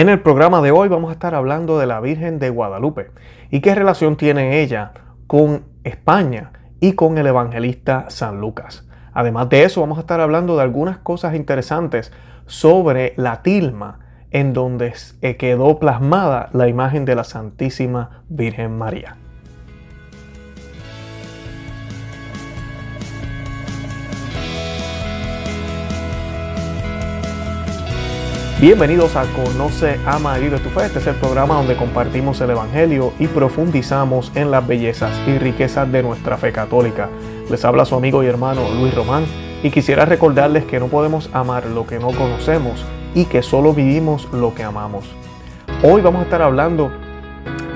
En el programa de hoy vamos a estar hablando de la Virgen de Guadalupe y qué relación tiene ella con España y con el evangelista San Lucas. Además de eso, vamos a estar hablando de algunas cosas interesantes sobre la tilma en donde quedó plasmada la imagen de la Santísima Virgen María. Bienvenidos a Conoce, Ama y Vive tu Fe. Este es el programa donde compartimos el Evangelio y profundizamos en las bellezas y riquezas de nuestra fe católica. Les habla su amigo y hermano Luis Román y quisiera recordarles que no podemos amar lo que no conocemos y que solo vivimos lo que amamos. Hoy vamos a estar hablando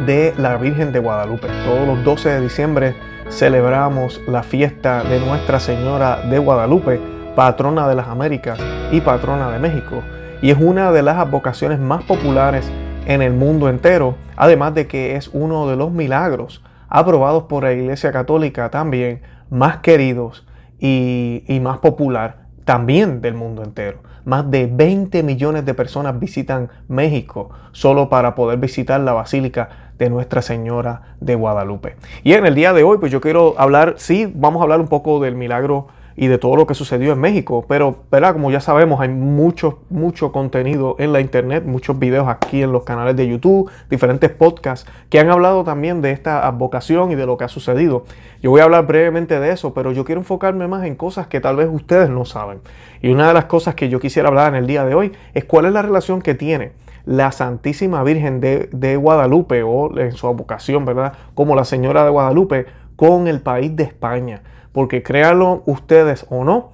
de la Virgen de Guadalupe. Todos los 12 de diciembre celebramos la fiesta de Nuestra Señora de Guadalupe, patrona de las Américas y patrona de México y es una de las vocaciones más populares en el mundo entero, además de que es uno de los milagros aprobados por la Iglesia Católica también más queridos y, más popular también del mundo entero. Más de 20 millones de personas visitan México solo para poder visitar la Basílica de Nuestra Señora de Guadalupe. Y en el día de hoy, pues yo quiero hablar, sí, vamos a hablar un poco del milagro y de todo lo que sucedió en México. Pero, ¿verdad? Como ya sabemos, hay mucho, mucho contenido en la internet, muchos videos aquí en los canales de YouTube, diferentes podcasts que han hablado también de esta vocación y de lo que ha sucedido. Yo voy a hablar brevemente de eso, pero yo quiero enfocarme más en cosas que tal vez ustedes no saben. Y una de las cosas que yo quisiera hablar en el día de hoy es cuál es la relación que tiene la Santísima Virgen de, de Guadalupe o en su vocación, ¿verdad? Como la Señora de Guadalupe con el país de España porque créanlo ustedes o no,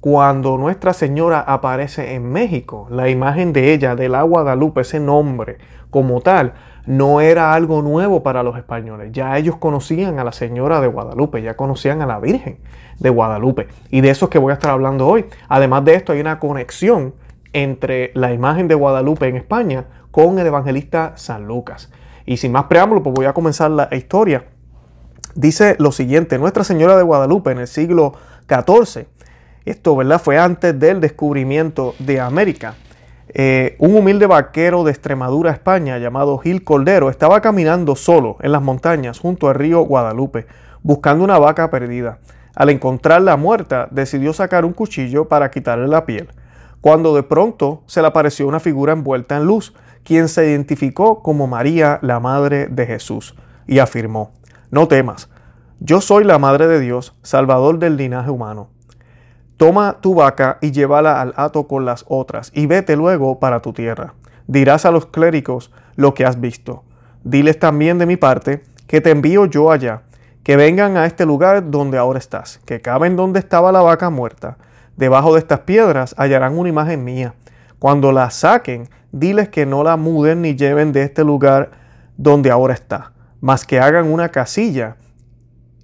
cuando Nuestra Señora aparece en México, la imagen de ella, del agua Guadalupe, ese nombre como tal, no era algo nuevo para los españoles. Ya ellos conocían a la Señora de Guadalupe, ya conocían a la Virgen de Guadalupe. Y de eso es que voy a estar hablando hoy. Además de esto, hay una conexión entre la imagen de Guadalupe en España con el evangelista San Lucas. Y sin más preámbulo, pues voy a comenzar la historia dice lo siguiente, Nuestra Señora de Guadalupe en el siglo XIV, esto ¿verdad? fue antes del descubrimiento de América, eh, un humilde vaquero de Extremadura, España, llamado Gil Cordero, estaba caminando solo en las montañas junto al río Guadalupe, buscando una vaca perdida. Al encontrarla muerta, decidió sacar un cuchillo para quitarle la piel, cuando de pronto se le apareció una figura envuelta en luz, quien se identificó como María, la Madre de Jesús, y afirmó, no temas, yo soy la Madre de Dios, Salvador del linaje humano. Toma tu vaca y llévala al hato con las otras, y vete luego para tu tierra. Dirás a los clérigos lo que has visto. Diles también de mi parte que te envío yo allá, que vengan a este lugar donde ahora estás, que caben donde estaba la vaca muerta. Debajo de estas piedras hallarán una imagen mía. Cuando la saquen, diles que no la muden ni lleven de este lugar donde ahora está más que hagan una casilla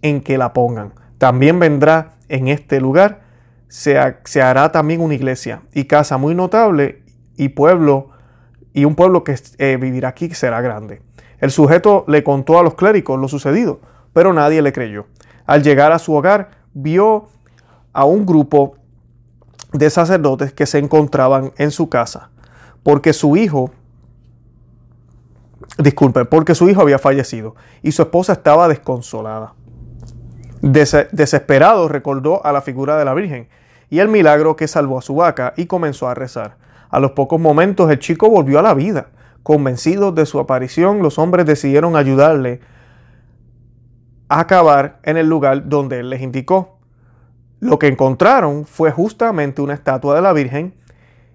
en que la pongan. También vendrá en este lugar, se, hará también una iglesia y casa muy notable y pueblo y un pueblo que eh, vivirá aquí será grande. El sujeto le contó a los clérigos lo sucedido, pero nadie le creyó. Al llegar a su hogar, vio a un grupo de sacerdotes que se encontraban en su casa, porque su hijo disculpe, porque su hijo había fallecido y su esposa estaba desconsolada. desesperado recordó a la figura de la Virgen y el milagro que salvó a su vaca y comenzó a rezar. A los pocos momentos el chico volvió a la vida. Convencidos de su aparición, los hombres decidieron ayudarle a acabar en el lugar donde él les indicó. Lo que encontraron fue justamente una estatua de la Virgen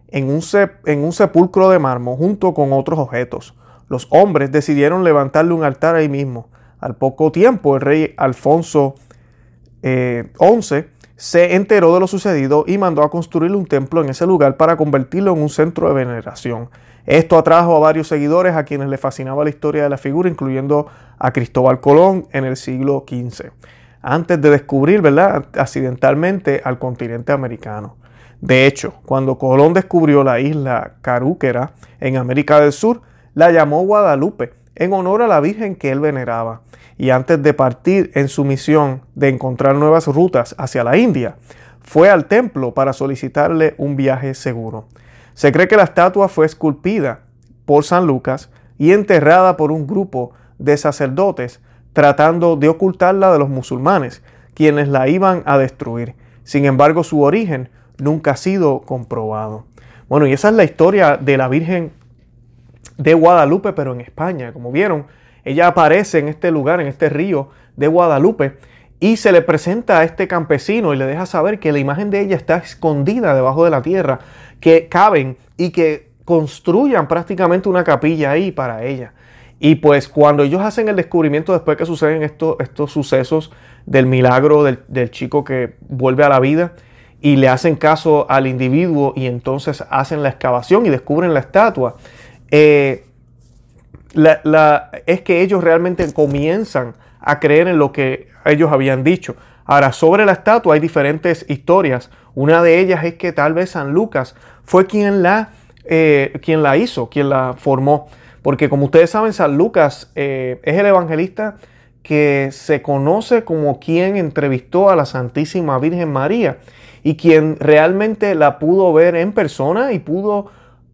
en un, en un sepulcro de mármol junto con otros objetos. Los hombres decidieron levantarle un altar ahí mismo. Al poco tiempo, el rey Alfonso XI eh, se enteró de lo sucedido y mandó a construir un templo en ese lugar para convertirlo en un centro de veneración. Esto atrajo a varios seguidores a quienes les fascinaba la historia de la figura, incluyendo a Cristóbal Colón en el siglo XV, antes de descubrir, ¿verdad?, accidentalmente al continente americano. De hecho, cuando Colón descubrió la isla Carúquera en América del Sur, la llamó Guadalupe en honor a la Virgen que él veneraba. Y antes de partir en su misión de encontrar nuevas rutas hacia la India, fue al templo para solicitarle un viaje seguro. Se cree que la estatua fue esculpida por San Lucas y enterrada por un grupo de sacerdotes tratando de ocultarla de los musulmanes, quienes la iban a destruir. Sin embargo, su origen nunca ha sido comprobado. Bueno, y esa es la historia de la Virgen de Guadalupe, pero en España. Como vieron, ella aparece en este lugar, en este río de Guadalupe, y se le presenta a este campesino y le deja saber que la imagen de ella está escondida debajo de la tierra, que caben y que construyan prácticamente una capilla ahí para ella. Y pues cuando ellos hacen el descubrimiento después que suceden estos, estos sucesos del milagro del, chico que vuelve a la vida y le hacen caso al individuo y entonces hacen la excavación y descubren la estatua, eh, es que ellos realmente comienzan a creer en lo que ellos habían dicho. Ahora, sobre la estatua hay diferentes historias. Una de ellas es que tal vez San Lucas fue quien la, eh, quien la hizo, quien la formó. Porque como ustedes saben, San Lucas eh, es el evangelista que se conoce como quien entrevistó a la Santísima Virgen María y quien realmente la pudo ver en persona y pudo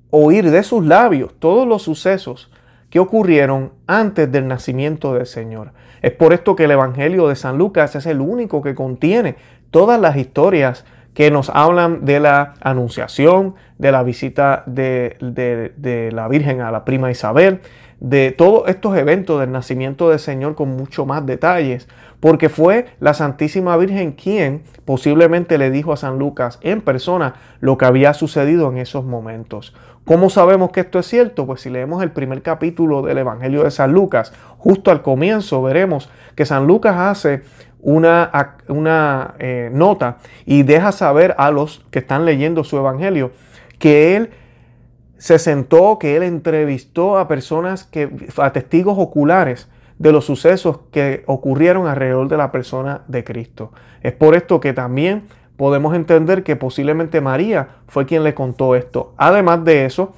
oír de sus labios todos los sucesos que ocurrieron antes del nacimiento del Señor. Es por esto que el Evangelio de San Lucas es el único que contiene todas las historias que nos hablan de la anunciación, de la visita de, la Virgen a la prima Isabel, de todos estos eventos del nacimiento del Señor con mucho más detalles, porque fue la Santísima Virgen quien posiblemente le dijo a San Lucas en persona lo que había sucedido en esos momentos. ¿Cómo sabemos que esto es cierto? Pues si leemos el primer capítulo del Evangelio de San Lucas, justo al comienzo veremos que San Lucas hace una, una eh, nota y deja saber a los que están leyendo su Evangelio que él se sentó, que él entrevistó a personas que, a testigos oculares de los sucesos que ocurrieron alrededor de la persona de Cristo. Es por esto que también podemos entender que posiblemente María fue quien le contó esto. Además de eso,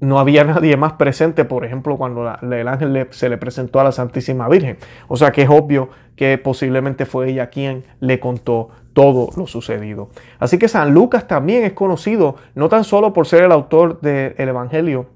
no había nadie más presente, por ejemplo, cuando el ángel se le presentó a la Santísima Virgen. O sea que es obvio que posiblemente fue ella quien le contó todo lo sucedido. Así que San Lucas también es conocido no tan solo por ser el autor del Evangelio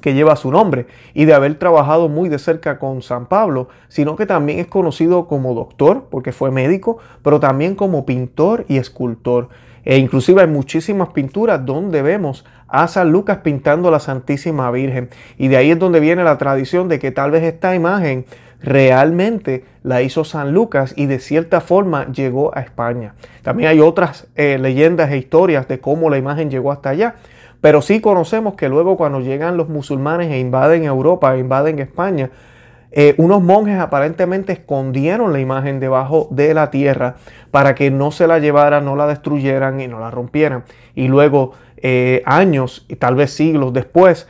que lleva su nombre y de haber trabajado muy de cerca con San Pablo, sino que también es conocido como doctor, porque fue médico, pero también como pintor y escultor. E inclusive hay muchísimas pinturas donde vemos a San Lucas pintando a la Santísima Virgen. Y de ahí es donde viene la tradición de que tal vez esta imagen realmente la hizo San Lucas y de cierta forma llegó a España. También hay otras eh, leyendas e historias de cómo la imagen llegó hasta allá. Pero sí conocemos que luego cuando llegan los musulmanes e invaden Europa, e invaden España, eh, unos monjes aparentemente escondieron la imagen debajo de la tierra para que no se la llevaran, no la destruyeran y no la rompieran. Y luego, eh, años y tal vez siglos después,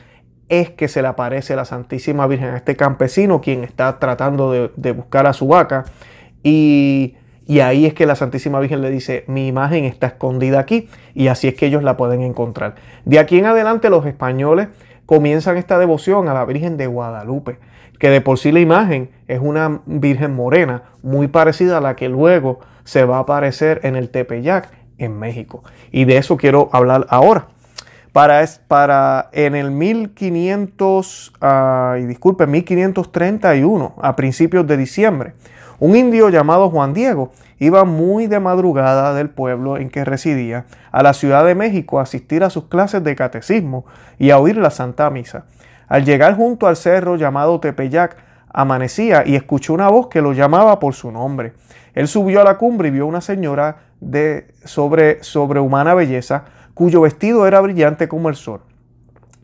es que se le aparece la Santísima Virgen a este campesino quien está tratando de, de buscar a su vaca y y ahí es que la Santísima Virgen le dice, mi imagen está escondida aquí y así es que ellos la pueden encontrar. De aquí en adelante los españoles comienzan esta devoción a la Virgen de Guadalupe, que de por sí la imagen es una Virgen morena, muy parecida a la que luego se va a aparecer en el Tepeyac en México. Y de eso quiero hablar ahora. Para, para en el 1500, y disculpe, 1531, a principios de diciembre, un indio llamado Juan Diego iba muy de madrugada del pueblo en que residía a la Ciudad de México a asistir a sus clases de catecismo y a oír la Santa Misa. Al llegar junto al cerro llamado Tepeyac, amanecía y escuchó una voz que lo llamaba por su nombre. Él subió a la cumbre y vio una señora de sobre, sobrehumana belleza, cuyo vestido era brillante como el sol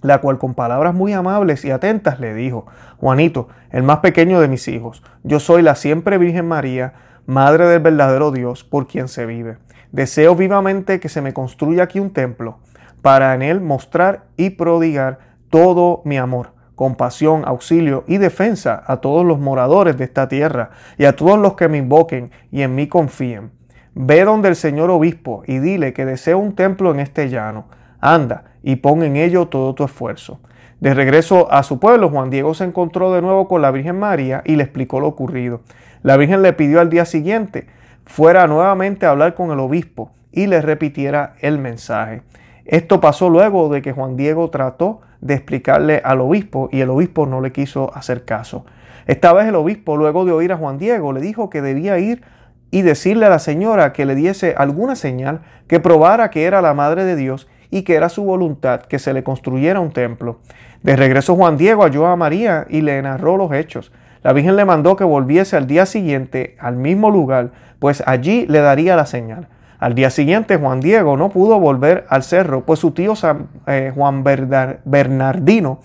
la cual con palabras muy amables y atentas le dijo, Juanito, el más pequeño de mis hijos, yo soy la siempre Virgen María, Madre del verdadero Dios, por quien se vive. Deseo vivamente que se me construya aquí un templo, para en él mostrar y prodigar todo mi amor, compasión, auxilio y defensa a todos los moradores de esta tierra y a todos los que me invoquen y en mí confíen. Ve donde el Señor Obispo y dile que deseo un templo en este llano. Anda, y pon en ello todo tu esfuerzo. De regreso a su pueblo, Juan Diego se encontró de nuevo con la Virgen María y le explicó lo ocurrido. La Virgen le pidió al día siguiente fuera nuevamente a hablar con el obispo y le repitiera el mensaje. Esto pasó luego de que Juan Diego trató de explicarle al obispo y el obispo no le quiso hacer caso. Esta vez el obispo, luego de oír a Juan Diego, le dijo que debía ir y decirle a la señora que le diese alguna señal que probara que era la Madre de Dios y que era su voluntad que se le construyera un templo. De regreso Juan Diego halló a María y le narró los hechos. La Virgen le mandó que volviese al día siguiente al mismo lugar, pues allí le daría la señal. Al día siguiente Juan Diego no pudo volver al cerro, pues su tío eh, Juan Bernardino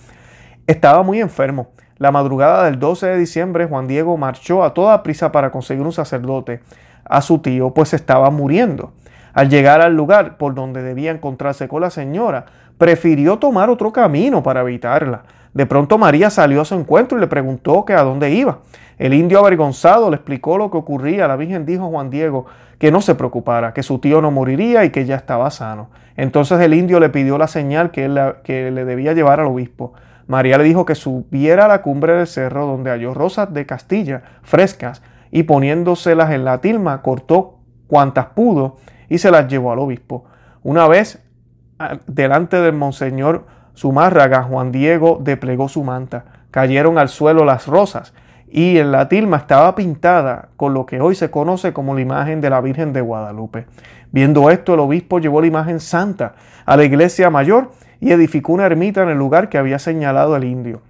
estaba muy enfermo. La madrugada del 12 de diciembre Juan Diego marchó a toda prisa para conseguir un sacerdote a su tío, pues estaba muriendo. Al llegar al lugar por donde debía encontrarse con la señora, prefirió tomar otro camino para evitarla. De pronto María salió a su encuentro y le preguntó que a dónde iba. El indio avergonzado le explicó lo que ocurría. La Virgen dijo a Juan Diego que no se preocupara, que su tío no moriría y que ya estaba sano. Entonces el indio le pidió la señal que, que le debía llevar al obispo. María le dijo que subiera a la cumbre del cerro donde halló rosas de Castilla frescas y poniéndoselas en la tilma cortó cuantas pudo y se las llevó al obispo. Una vez ah, delante del monseñor Zumárraga, Juan Diego desplegó su manta. Cayeron al suelo las rosas y en la tilma estaba pintada con lo que hoy se conoce como la imagen de la Virgen de Guadalupe. Viendo esto, el obispo llevó la imagen santa a la iglesia mayor y edificó una ermita en el lugar que había señalado el indio.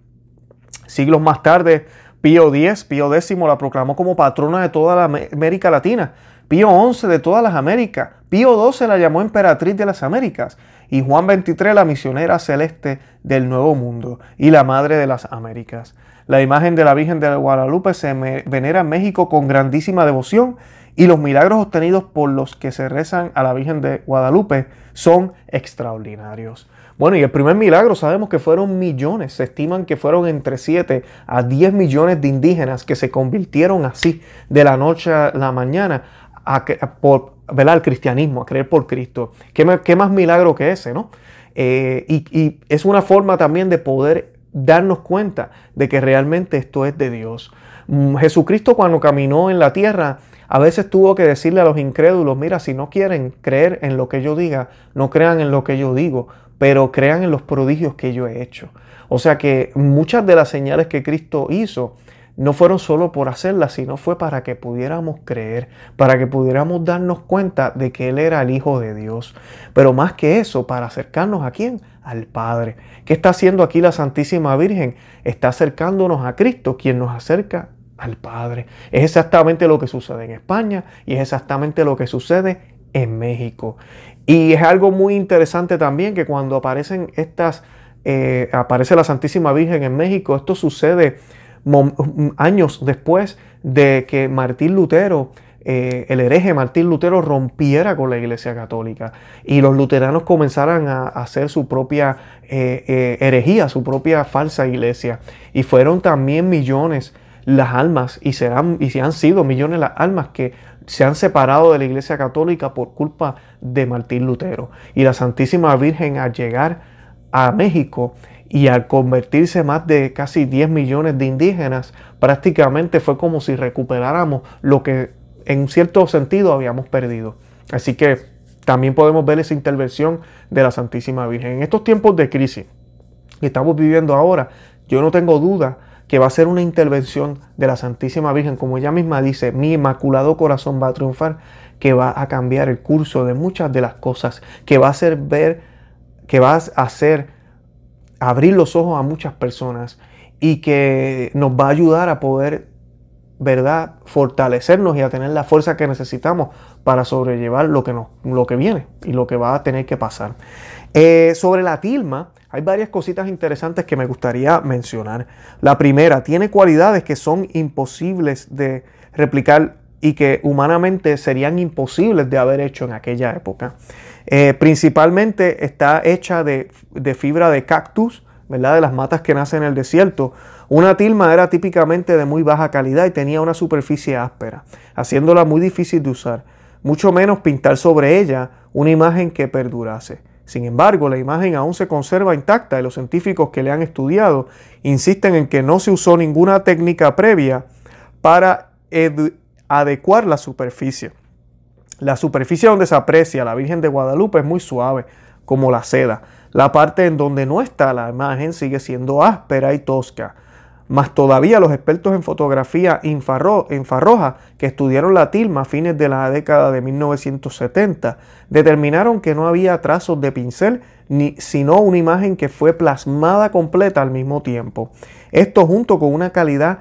Siglos más tarde, Pío X, Pío X la proclamó como patrona de toda la América Latina, Pío XI de todas las Américas, Pío XII la llamó emperatriz de las Américas y Juan XXIII la misionera celeste del Nuevo Mundo y la Madre de las Américas. La imagen de la Virgen de Guadalupe se venera en México con grandísima devoción y los milagros obtenidos por los que se rezan a la Virgen de Guadalupe son extraordinarios. Bueno, y el primer milagro sabemos que fueron millones, se estiman que fueron entre 7 a 10 millones de indígenas que se convirtieron así de la noche a la mañana a, por, al cristianismo, a creer por Cristo. ¿Qué, más milagro que ese, no? Eh, y, es una forma también de poder darnos cuenta de que realmente esto es de Dios. Mm, Jesucristo cuando caminó en la tierra, a veces tuvo que decirle a los incrédulos, mira, si no quieren creer en lo que yo diga, no crean en lo que yo digo, pero crean en los prodigios que yo he hecho. O sea que muchas de las señales que Cristo hizo no fueron solo por hacerlas, sino fue para que pudiéramos creer, para que pudiéramos darnos cuenta de que Él era el Hijo de Dios. Pero más que eso, para acercarnos a quién? Al Padre. ¿Qué está haciendo aquí la Santísima Virgen? Está acercándonos a Cristo, quien nos acerca al Padre. Es exactamente lo que sucede en España y es exactamente lo que sucede en México. Y es algo muy interesante también que cuando aparecen estas, eh, aparece la Santísima Virgen en México, esto sucede años después de que Martín Lutero, eh, el hereje Martín Lutero rompiera con la Iglesia Católica y los luteranos comenzaran a, hacer su propia eh, herejía, su propia falsa iglesia. Y fueron también millones las almas y serán y han sido millones las almas que se han separado de la Iglesia Católica por culpa de Martín Lutero. Y la Santísima Virgen al llegar a México y al convertirse más de casi 10 millones de indígenas, prácticamente fue como si recuperáramos lo que en cierto sentido habíamos perdido. Así que también podemos ver esa intervención de la Santísima Virgen. En estos tiempos de crisis que estamos viviendo ahora, yo no tengo duda que va a ser una intervención de la Santísima Virgen, como ella misma dice, mi inmaculado corazón va a triunfar, que va a cambiar el curso de muchas de las cosas, que va a hacer ver, que va a hacer abrir los ojos a muchas personas y que nos va a ayudar a poder, ¿verdad?, fortalecernos y a tener la fuerza que necesitamos para sobrellevar lo que, nos, lo que viene y lo que va a tener que pasar. Eh, sobre la tilma, hay varias cositas interesantes que me gustaría mencionar. La primera, tiene cualidades que son imposibles de replicar y que humanamente serían imposibles de haber hecho en aquella época. Eh, principalmente está hecha de, fibra de cactus, ¿verdad? De las matas que nacen en el desierto. Una tilma era típicamente de muy baja calidad y tenía una superficie áspera, haciéndola muy difícil de usar, mucho menos pintar sobre ella una imagen que perdurase. Sin embargo, la imagen aún se conserva intacta y los científicos que le han estudiado insisten en que no se usó ninguna técnica previa para adecuar la superficie. La superficie donde se aprecia la Virgen de Guadalupe es muy suave, como la seda. La parte en donde no está la imagen sigue siendo áspera y tosca. Más todavía los expertos en fotografía infrarroja que estudiaron la tilma a fines de la década de 1970 determinaron que no había trazos de pincel ni, sino una imagen que fue plasmada completa al mismo tiempo. Esto junto con una calidad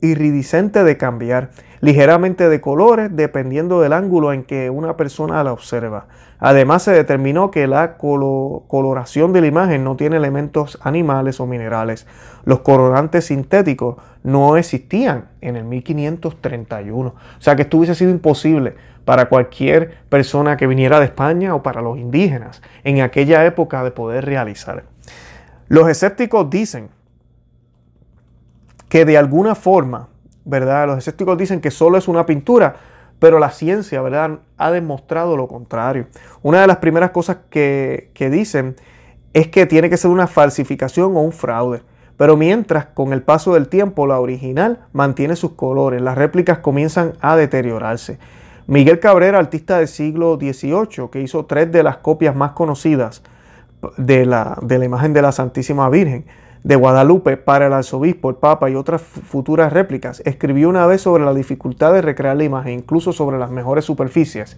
iridiscente de cambiar, ligeramente de colores dependiendo del ángulo en que una persona la observa. Además se determinó que la coloración de la imagen no tiene elementos animales o minerales. Los colorantes sintéticos no existían en el 1531. O sea que esto hubiese sido imposible para cualquier persona que viniera de España o para los indígenas en aquella época de poder realizar. Los escépticos dicen que de alguna forma, ¿verdad? Los escépticos dicen que solo es una pintura, pero la ciencia, ¿verdad?, ha demostrado lo contrario. Una de las primeras cosas que, que dicen es que tiene que ser una falsificación o un fraude. Pero mientras con el paso del tiempo la original mantiene sus colores, las réplicas comienzan a deteriorarse. Miguel Cabrera, artista del siglo XVIII, que hizo tres de las copias más conocidas de la, de la imagen de la Santísima Virgen, de Guadalupe para el arzobispo, el papa y otras futuras réplicas, escribió una vez sobre la dificultad de recrear la imagen, incluso sobre las mejores superficies.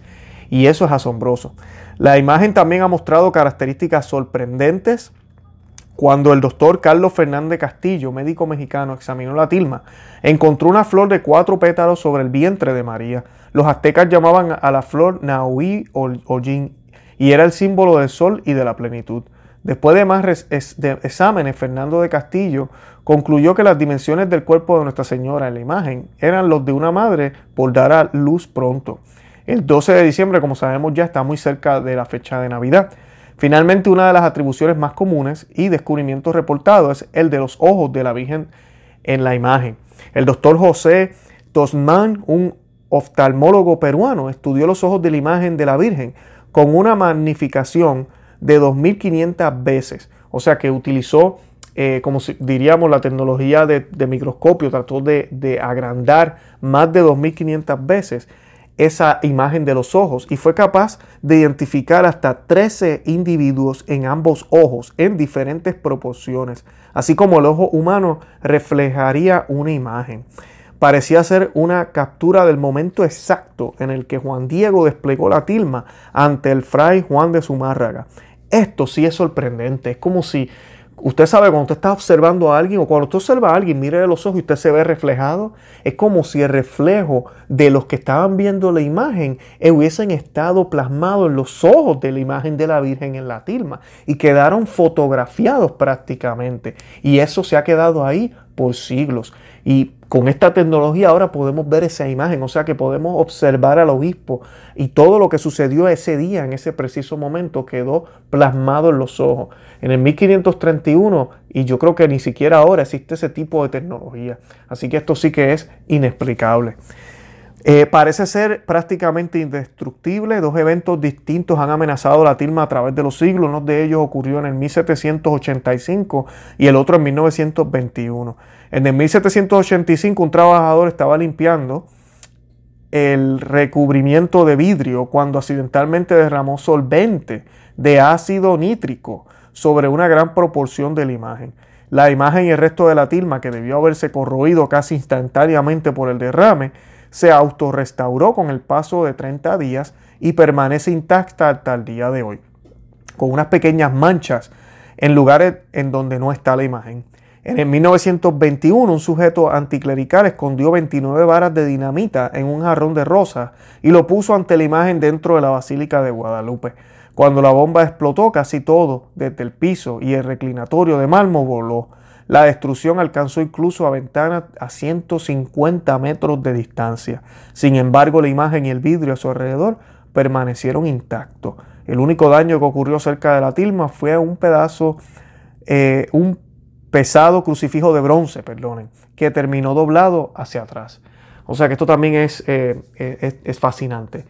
Y eso es asombroso. La imagen también ha mostrado características sorprendentes. Cuando el doctor Carlos Fernández Castillo, médico mexicano, examinó la tilma, encontró una flor de cuatro pétalos sobre el vientre de María. Los aztecas llamaban a la flor Naui o y era el símbolo del sol y de la plenitud. Después de más exámenes, Fernando de Castillo concluyó que las dimensiones del cuerpo de Nuestra Señora en la imagen eran los de una madre por dar a luz pronto. El 12 de diciembre, como sabemos ya, está muy cerca de la fecha de Navidad. Finalmente, una de las atribuciones más comunes y descubrimientos reportados es el de los ojos de la Virgen en la imagen. El doctor José Tosman, un oftalmólogo peruano, estudió los ojos de la imagen de la Virgen con una magnificación de 2.500 veces. O sea que utilizó, eh, como diríamos, la tecnología de, microscopio, trató de, de agrandar más de 2.500 veces esa imagen de los ojos y fue capaz de identificar hasta 13 individuos en ambos ojos en diferentes proporciones, así como el ojo humano reflejaría una imagen parecía ser una captura del momento exacto en el que Juan Diego desplegó la tilma ante el fray Juan de Zumárraga. Esto sí es sorprendente, es como si Usted sabe, cuando usted está observando a alguien o cuando usted observa a alguien, mire los ojos y usted se ve reflejado, es como si el reflejo de los que estaban viendo la imagen hubiesen estado plasmados en los ojos de la imagen de la Virgen en la tilma y quedaron fotografiados prácticamente. Y eso se ha quedado ahí por siglos. Y con esta tecnología ahora podemos ver esa imagen, o sea que podemos observar al obispo y todo lo que sucedió ese día, en ese preciso momento, quedó plasmado en los ojos. En el 1531, y yo creo que ni siquiera ahora existe ese tipo de tecnología. Así que esto sí que es inexplicable. Eh, parece ser prácticamente indestructible. Dos eventos distintos han amenazado la tilma a través de los siglos. Uno de ellos ocurrió en el 1785 y el otro en 1921. En el 1785 un trabajador estaba limpiando el recubrimiento de vidrio cuando accidentalmente derramó solvente de ácido nítrico sobre una gran proporción de la imagen. La imagen y el resto de la tilma, que debió haberse corroído casi instantáneamente por el derrame, se autorrestauró con el paso de 30 días y permanece intacta hasta el día de hoy, con unas pequeñas manchas en lugares en donde no está la imagen. En el 1921, un sujeto anticlerical escondió 29 varas de dinamita en un jarrón de rosa y lo puso ante la imagen dentro de la Basílica de Guadalupe. Cuando la bomba explotó, casi todo, desde el piso y el reclinatorio de mármol, voló. La destrucción alcanzó incluso a ventanas a 150 metros de distancia. Sin embargo, la imagen y el vidrio a su alrededor permanecieron intactos. El único daño que ocurrió cerca de la tilma fue un pedazo, eh, un pesado crucifijo de bronce, perdonen, que terminó doblado hacia atrás. O sea que esto también es, eh, es, fascinante.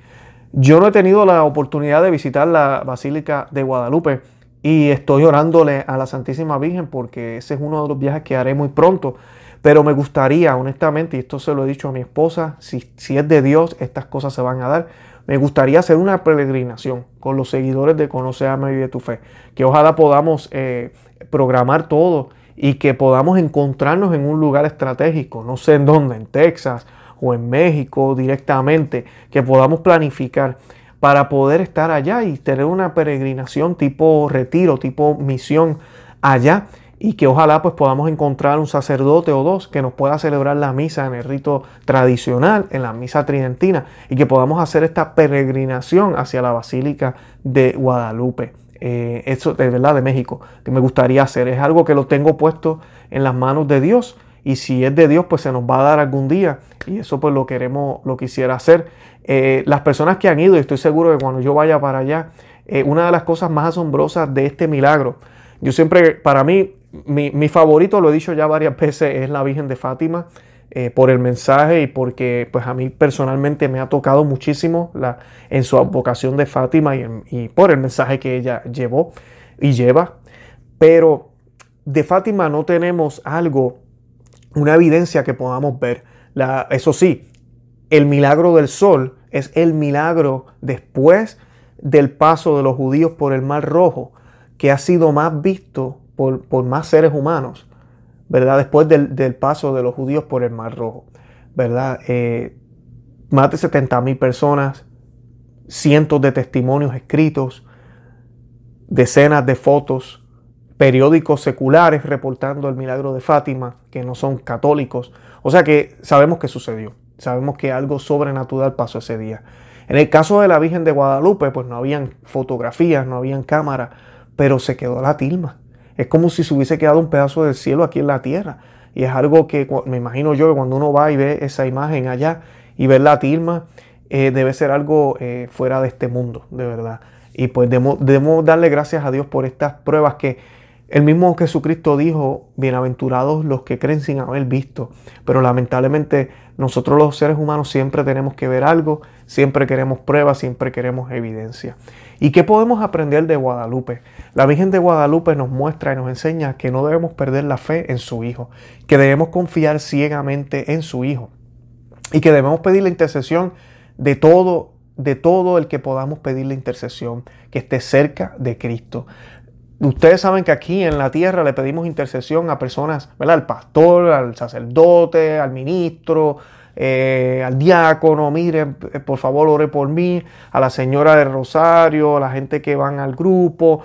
Yo no he tenido la oportunidad de visitar la Basílica de Guadalupe y estoy orándole a la Santísima Virgen porque ese es uno de los viajes que haré muy pronto. Pero me gustaría, honestamente, y esto se lo he dicho a mi esposa, si, si es de Dios, estas cosas se van a dar. me gustaría hacer una peregrinación con los seguidores de Conoce, Ama y Vive tu Fe. Que ojalá podamos eh, programar todo y que podamos encontrarnos en un lugar estratégico, no sé en dónde, en Texas o en México directamente, que podamos planificar para poder estar allá y tener una peregrinación tipo retiro, tipo misión allá y que ojalá pues podamos encontrar un sacerdote o dos que nos pueda celebrar la misa en el rito tradicional, en la misa tridentina y que podamos hacer esta peregrinación hacia la Basílica de Guadalupe. Eh, eso de verdad de México, que me gustaría hacer. Es algo que lo tengo puesto en las manos de Dios y si es de Dios, pues se nos va a dar algún día y eso pues lo queremos, lo quisiera hacer. Eh, las personas que han ido, y estoy seguro que cuando yo vaya para allá, eh, una de las cosas más asombrosas de este milagro, yo siempre, para mí, mi, mi favorito, lo he dicho ya varias veces, es la Virgen de Fátima. Eh, por el mensaje y porque pues a mí personalmente me ha tocado muchísimo la, en su vocación de Fátima y, por el mensaje que ella llevó y lleva. Pero de Fátima no tenemos algo, una evidencia que podamos ver. Eso sí, el milagro del sol es el milagro después del paso de los judíos por el Mar Rojo, que ha sido más visto por, por más seres humanos ¿verdad? Después del, paso de los judíos por el Mar Rojo, ¿verdad? Eh, más de 70 mil personas, cientos de testimonios escritos, decenas de fotos, periódicos seculares reportando el milagro de Fátima, que no son católicos. O sea que sabemos que sucedió, sabemos que algo sobrenatural pasó ese día. En el caso de la Virgen de Guadalupe, pues no habían fotografías, no habían cámaras, pero se quedó la tilma. Es como si se hubiese quedado un pedazo del cielo aquí en la tierra. Y es algo que me imagino yo que cuando uno va y ve esa imagen allá y ver la tilma, eh, debe ser algo eh, fuera de este mundo, de verdad. Y pues debemos, darle gracias a Dios por estas pruebas que el mismo Jesucristo dijo, bienaventurados los que creen sin haber visto. Pero lamentablemente nosotros los seres humanos siempre tenemos que ver algo, siempre queremos pruebas, siempre queremos evidencia. ¿Y qué podemos aprender de Guadalupe? La Virgen de Guadalupe nos muestra y nos enseña que no debemos perder la fe en su Hijo, que debemos confiar ciegamente en su Hijo y que debemos pedir la intercesión de todo, de todo el que podamos pedir la intercesión, que esté cerca de Cristo. Ustedes saben que aquí en la tierra le pedimos intercesión a personas, ¿verdad? Al pastor, al sacerdote, al ministro, eh, al diácono, mire, eh, por favor ore por mí, a la señora de Rosario, a la gente que van al grupo.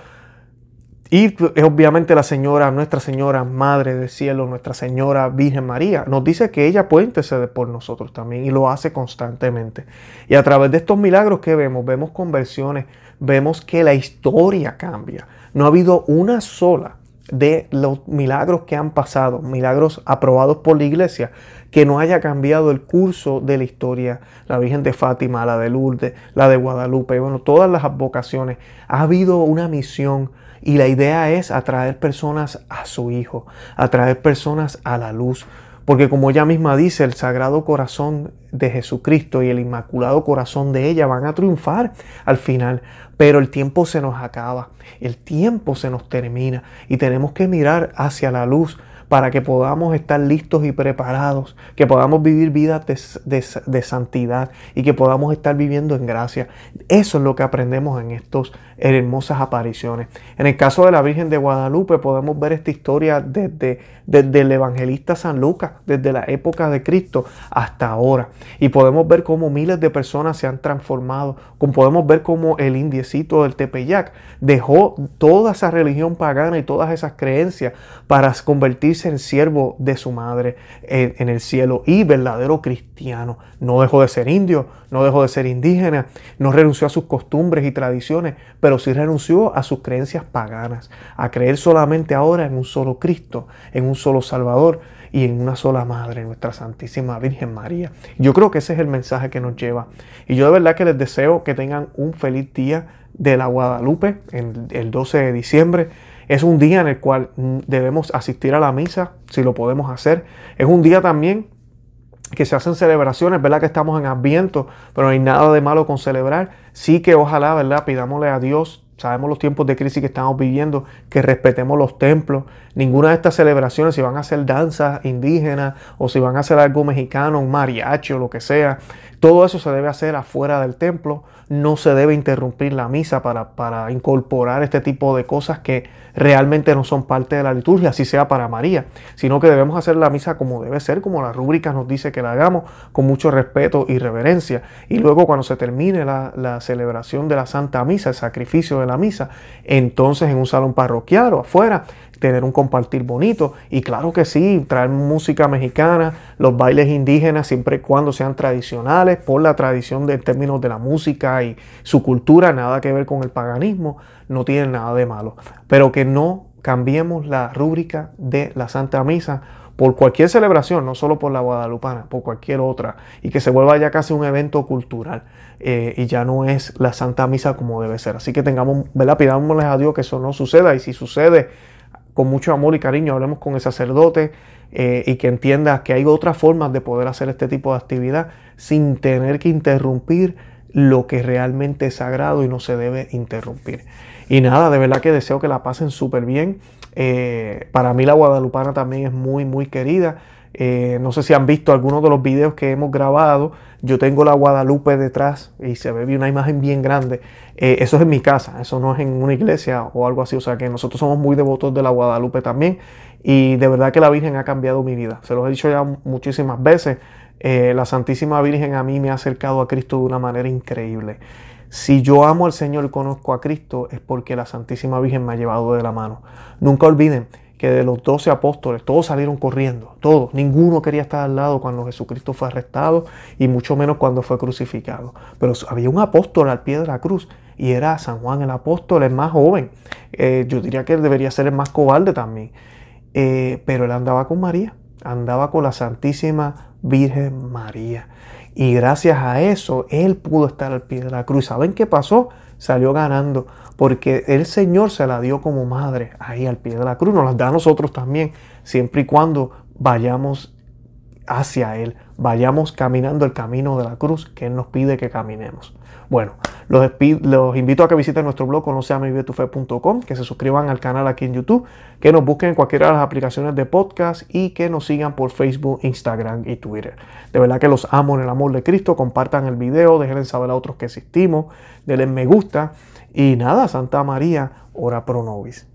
Y obviamente la señora, nuestra señora Madre del Cielo, nuestra señora Virgen María, nos dice que ella puede interceder por nosotros también y lo hace constantemente. Y a través de estos milagros que vemos, vemos conversiones, vemos que la historia cambia. No ha habido una sola de los milagros que han pasado, milagros aprobados por la iglesia, que no haya cambiado el curso de la historia. La Virgen de Fátima, la de Lourdes, la de Guadalupe, bueno, todas las vocaciones. Ha habido una misión y la idea es atraer personas a su Hijo, atraer personas a la luz. Porque como ella misma dice, el Sagrado Corazón de Jesucristo y el Inmaculado Corazón de ella van a triunfar al final. Pero el tiempo se nos acaba, el tiempo se nos termina y tenemos que mirar hacia la luz para que podamos estar listos y preparados, que podamos vivir vidas de, santidad y que podamos estar viviendo en gracia. Eso es lo que aprendemos en estas hermosas apariciones. En el caso de la Virgen de Guadalupe podemos ver esta historia desde, desde el evangelista San Lucas, desde la época de Cristo hasta ahora. Y podemos ver cómo miles de personas se han transformado, como podemos ver cómo el indiecito del Tepeyac dejó toda esa religión pagana y todas esas creencias para convertirse en siervo de su madre en, el cielo y verdadero cristiano. No dejó de ser indio, no dejó de ser indígena, no renunció a sus costumbres y tradiciones, pero sí renunció a sus creencias paganas, a creer solamente ahora en un solo Cristo, en un solo Salvador y en una sola Madre, nuestra Santísima Virgen María. Yo creo que ese es el mensaje que nos lleva. Y yo de verdad que les deseo que tengan un feliz día de la Guadalupe, el 12 de diciembre. Es un día en el cual mm, debemos asistir a la misa, si lo podemos hacer. Es un día también que se hacen celebraciones, ¿verdad? Que estamos en Adviento, pero no hay nada de malo con celebrar. Sí que ojalá, ¿verdad? Pidámosle a Dios, sabemos los tiempos de crisis que estamos viviendo, que respetemos los templos, Ninguna de estas celebraciones, si van a hacer danzas indígenas o si van a hacer algo mexicano, un mariachi o lo que sea, todo eso se debe hacer afuera del templo. No se debe interrumpir la misa para, para incorporar este tipo de cosas que realmente no son parte de la liturgia, así sea para María, sino que debemos hacer la misa como debe ser, como la rúbrica nos dice que la hagamos, con mucho respeto y reverencia. Y luego cuando se termine la, la celebración de la Santa Misa, el sacrificio de la misa, entonces en un salón parroquial o afuera, tener un compartir bonito. Y claro que sí, traer música mexicana, los bailes indígenas, siempre y cuando sean tradicionales, por la tradición de, términos de la música y su cultura, nada que ver con el paganismo, no tiene nada de malo. Pero que no cambiemos la rúbrica de la Santa Misa por cualquier celebración, no solo por la guadalupana, por cualquier otra, y que se vuelva ya casi un evento cultural eh, y ya no es la Santa Misa como debe ser. Así que tengamos, ¿verdad? Pidámosles a Dios que eso no suceda y si sucede, con mucho amor y cariño hablemos con el sacerdote eh, y que entienda que hay otras formas de poder hacer este tipo de actividad sin tener que interrumpir lo que realmente es sagrado y no se debe interrumpir. Y nada, de verdad que deseo que la pasen súper bien. Eh, para mí la guadalupana también es muy, muy querida. Eh, no sé si han visto algunos de los videos que hemos grabado. Yo tengo la Guadalupe detrás y se ve una imagen bien grande. Eh, eso es en mi casa, eso no es en una iglesia o algo así. O sea que nosotros somos muy devotos de la Guadalupe también. Y de verdad que la Virgen ha cambiado mi vida. Se los he dicho ya muchísimas veces. Eh, la Santísima Virgen a mí me ha acercado a Cristo de una manera increíble. Si yo amo al Señor y conozco a Cristo es porque la Santísima Virgen me ha llevado de la mano. Nunca olviden que de los doce apóstoles, todos salieron corriendo, todos, ninguno quería estar al lado cuando Jesucristo fue arrestado y mucho menos cuando fue crucificado. Pero había un apóstol al pie de la cruz y era San Juan el apóstol, el más joven. Eh, yo diría que él debería ser el más cobarde también. Eh, pero él andaba con María, andaba con la Santísima Virgen María. Y gracias a eso, él pudo estar al pie de la cruz. ¿Saben qué pasó? Salió ganando porque el Señor se la dio como madre ahí al pie de la cruz, nos la da a nosotros también, siempre y cuando vayamos hacia Él, vayamos caminando el camino de la cruz que Él nos pide que caminemos. Bueno, los, invito a que visiten nuestro blog conoceamivivetufe.com, que se suscriban al canal aquí en YouTube, que nos busquen en cualquiera de las aplicaciones de podcast y que nos sigan por Facebook, Instagram y Twitter. De verdad que los amo en el amor de Cristo, compartan el video, déjenle saber a otros que existimos, denle me gusta y nada, Santa María, ora pro nobis.